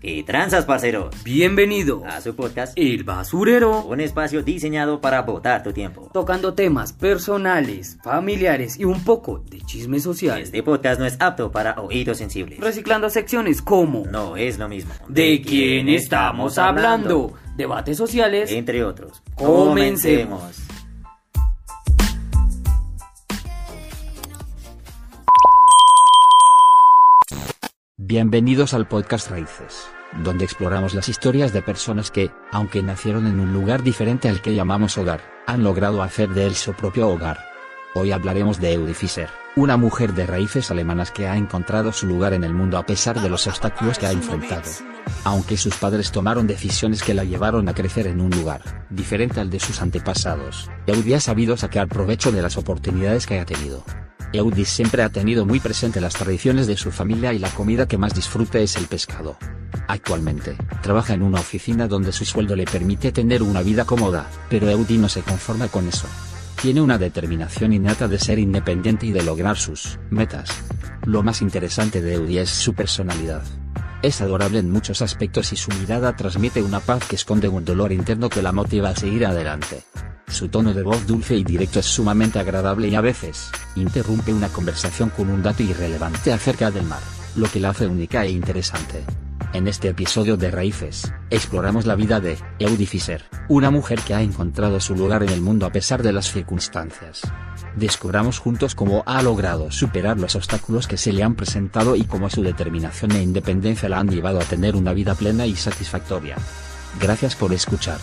¿Qué tranzas, parcero? Bienvenido A su podcast, El Basurero, un espacio diseñado para botar tu tiempo. tocando temas personales, familiares y un poco de chisme social, Este podcast no es apto para oídos sensibles. reciclando secciones como No es lo mismo. ¿De quién estamos hablando? Debates sociales, Entre otros. Comencemos. Bienvenidos al podcast Raíces, donde exploramos las historias de personas que, aunque nacieron en un lugar diferente al que llamamos hogar, han logrado hacer de él su propio hogar. Hoy hablaremos de Eudie Fischer, una mujer de raíces alemanas que ha encontrado su lugar en el mundo a pesar de los obstáculos que ha enfrentado. Aunque sus padres tomaron decisiones que la llevaron a crecer en un lugar diferente al de sus antepasados, Eudie ha sabido sacar provecho de las oportunidades que ha tenido. Eudie siempre ha tenido muy presente las tradiciones de su familia y la comida que más disfruta es el pescado. Actualmente, trabaja en una oficina donde su sueldo le permite tener una vida cómoda, pero Eudie no se conforma con eso. Tiene una determinación innata de ser independiente y de lograr sus metas. Lo más interesante de Eudie es su personalidad. Es adorable en muchos aspectos y su mirada transmite una paz que esconde un dolor interno que la motiva a seguir adelante. Su tono de voz dulce y directo es sumamente agradable y a veces, interrumpe una conversación con un dato irrelevante acerca del mar, lo que la hace única e interesante. En este episodio de Raíces, exploramos la vida de Eudie Fischer, una mujer que ha encontrado su lugar en el mundo a pesar de las circunstancias. Descubramos juntos cómo ha logrado superar los obstáculos que se le han presentado y cómo su determinación e independencia la han llevado a tener una vida plena y satisfactoria. Gracias por escuchar.